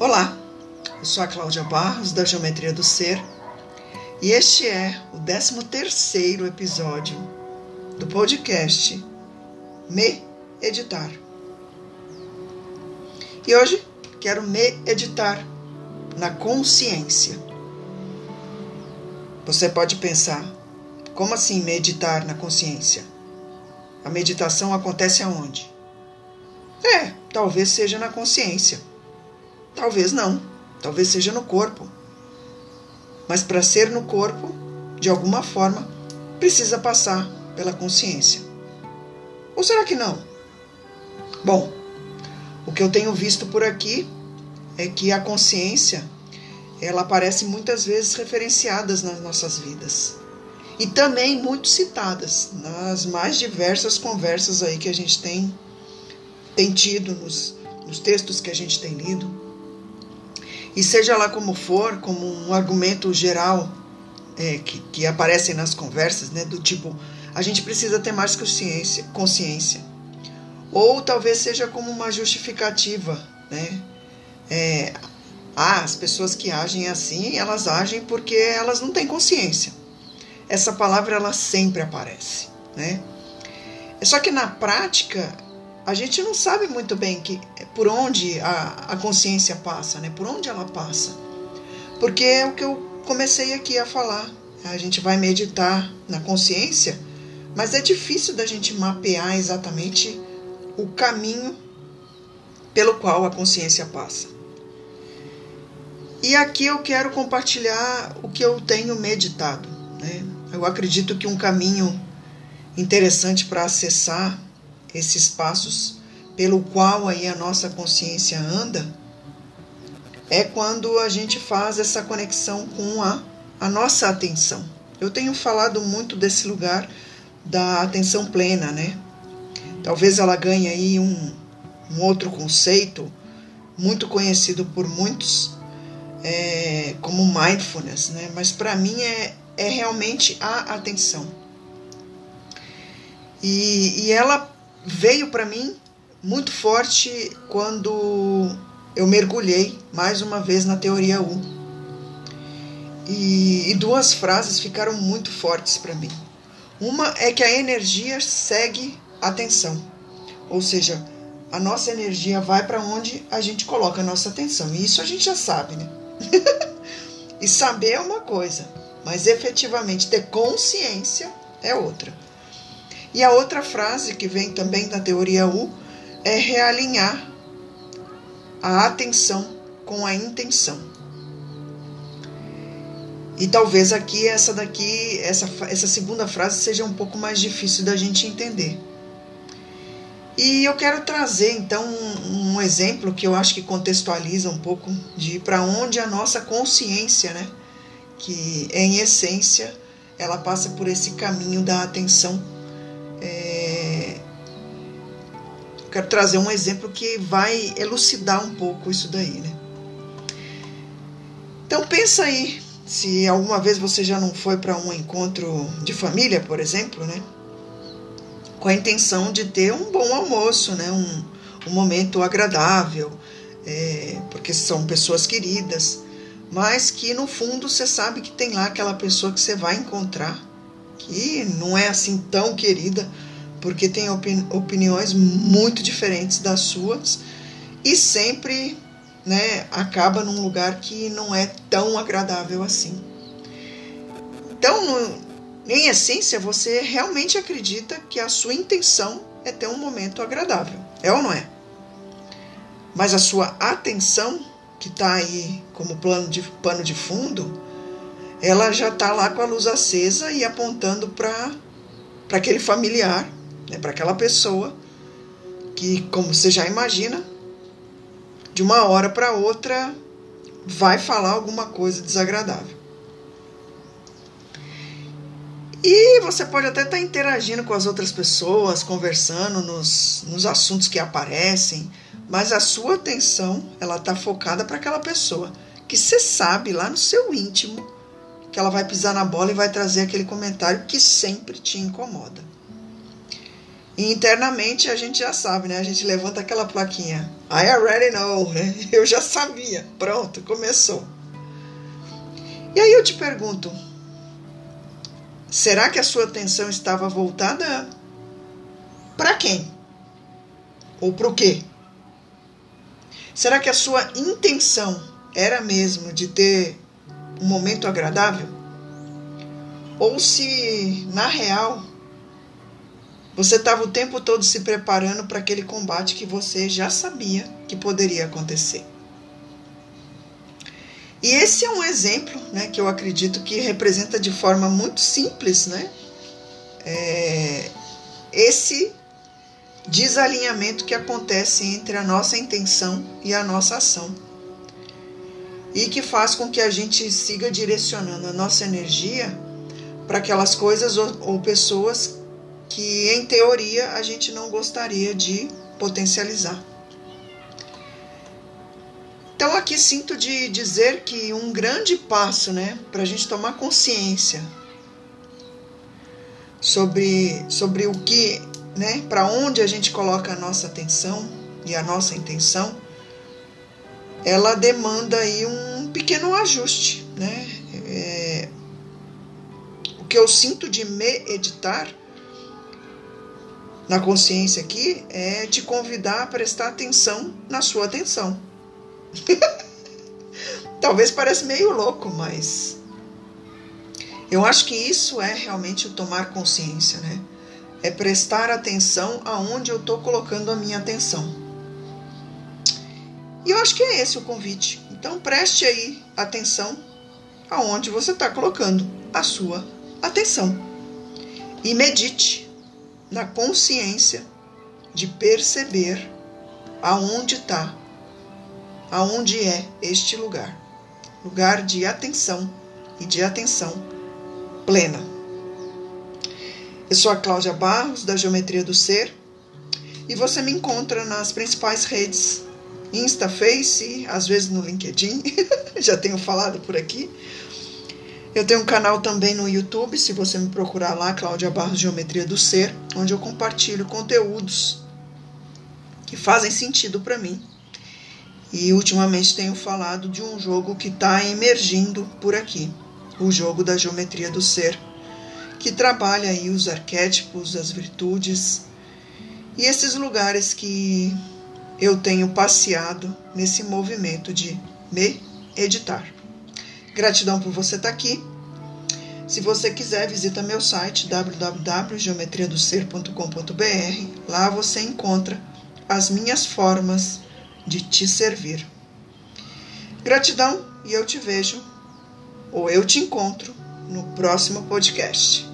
Olá, eu sou a Cláudia Barros da Geometria do Ser e este é o 13 terceiro episódio do podcast Me Editar. E hoje quero me editar na consciência. Você pode pensar, como assim meditar na consciência? A meditação acontece aonde? É, talvez seja na consciência. Talvez não. Talvez seja no corpo. Mas para ser no corpo, de alguma forma, precisa passar pela consciência. Ou será que não? Bom, o que eu tenho visto por aqui é que a consciência ela aparece muitas vezes referenciadas nas nossas vidas e também muito citadas nas mais diversas conversas aí que a gente tem, tem tido, nos, nos textos que a gente tem lido. E seja lá como for, como um argumento geral é, que, que aparecem nas conversas, né, do tipo, a gente precisa ter mais consciência, consciência. Ou talvez seja como uma justificativa, né? É, ah, as pessoas que agem assim, elas agem porque elas não têm consciência essa palavra ela sempre aparece, né? Só que na prática a gente não sabe muito bem que por onde a, a consciência passa, né? Por onde ela passa, porque é o que eu comecei aqui a falar. A gente vai meditar na consciência, mas é difícil da gente mapear exatamente o caminho pelo qual a consciência passa. E aqui eu quero compartilhar o que eu tenho meditado. Né? Eu acredito que um caminho interessante para acessar esses passos pelo qual aí a nossa consciência anda é quando a gente faz essa conexão com a, a nossa atenção. Eu tenho falado muito desse lugar da atenção plena, né? Talvez ela ganhe aí um, um outro conceito muito conhecido por muitos é, como mindfulness, né? Mas para mim é, é realmente a atenção. E, e ela veio para mim muito forte quando eu mergulhei mais uma vez na teoria U. E, e duas frases ficaram muito fortes para mim. Uma é que a energia segue a atenção, ou seja, a nossa energia vai para onde a gente coloca a nossa atenção. E isso a gente já sabe, né? e saber é uma coisa, mas efetivamente ter consciência é outra. E a outra frase que vem também da teoria U é realinhar a atenção com a intenção. E talvez aqui essa daqui, essa, essa segunda frase seja um pouco mais difícil da gente entender. E eu quero trazer então um, um exemplo que eu acho que contextualiza um pouco de para onde a nossa consciência, né, que em essência ela passa por esse caminho da atenção. Quero trazer um exemplo que vai elucidar um pouco isso daí, né? Então pensa aí, se alguma vez você já não foi para um encontro de família, por exemplo, né? Com a intenção de ter um bom almoço, né? Um, um momento agradável, é, porque são pessoas queridas mas que no fundo você sabe que tem lá aquela pessoa que você vai encontrar, que não é assim tão querida, porque tem opini opiniões muito diferentes das suas e sempre né, acaba num lugar que não é tão agradável assim. Então, no, em essência, você realmente acredita que a sua intenção é ter um momento agradável, é ou não é? Mas a sua atenção que está aí como plano de, pano de fundo, ela já está lá com a luz acesa e apontando para aquele familiar, né, para aquela pessoa que, como você já imagina, de uma hora para outra vai falar alguma coisa desagradável. E você pode até estar tá interagindo com as outras pessoas, conversando nos, nos assuntos que aparecem, mas a sua atenção ela está focada para aquela pessoa que você sabe lá no seu íntimo que ela vai pisar na bola e vai trazer aquele comentário que sempre te incomoda. E internamente a gente já sabe, né? A gente levanta aquela plaquinha. I already know, né? Eu já sabia. Pronto, começou. E aí eu te pergunto: será que a sua atenção estava voltada para quem? Ou para o quê? Será que a sua intenção era mesmo de ter um momento agradável? Ou se, na real, você estava o tempo todo se preparando para aquele combate que você já sabia que poderia acontecer? E esse é um exemplo né, que eu acredito que representa de forma muito simples né, é, esse desalinhamento que acontece entre a nossa intenção e a nossa ação. E que faz com que a gente siga direcionando a nossa energia para aquelas coisas ou, ou pessoas que, em teoria, a gente não gostaria de potencializar. Então, aqui sinto de dizer que um grande passo né, para a gente tomar consciência sobre, sobre o que, né, para onde a gente coloca a nossa atenção e a nossa intenção, ela demanda aí um pequeno ajuste. Né? É, o que eu sinto de me editar na consciência aqui é te convidar a prestar atenção na sua atenção. Talvez pareça meio louco, mas eu acho que isso é realmente o tomar consciência, né? É prestar atenção aonde eu estou colocando a minha atenção. E eu acho que é esse o convite. Então preste aí atenção aonde você está colocando a sua atenção. E medite na consciência de perceber aonde está aonde é este lugar lugar de atenção e de atenção plena. Eu sou a Cláudia Barros, da Geometria do Ser, e você me encontra nas principais redes, Insta, Face, às vezes no LinkedIn, já tenho falado por aqui. Eu tenho um canal também no YouTube, se você me procurar lá, Cláudia Barros Geometria do Ser, onde eu compartilho conteúdos que fazem sentido para mim e ultimamente tenho falado de um jogo que está emergindo por aqui, o jogo da geometria do ser, que trabalha aí os arquétipos, as virtudes e esses lugares que eu tenho passeado nesse movimento de me editar. Gratidão por você estar tá aqui. Se você quiser, visita meu site www.geometriadoser.com.br. Lá você encontra as minhas formas de te servir. Gratidão e eu te vejo ou eu te encontro no próximo podcast.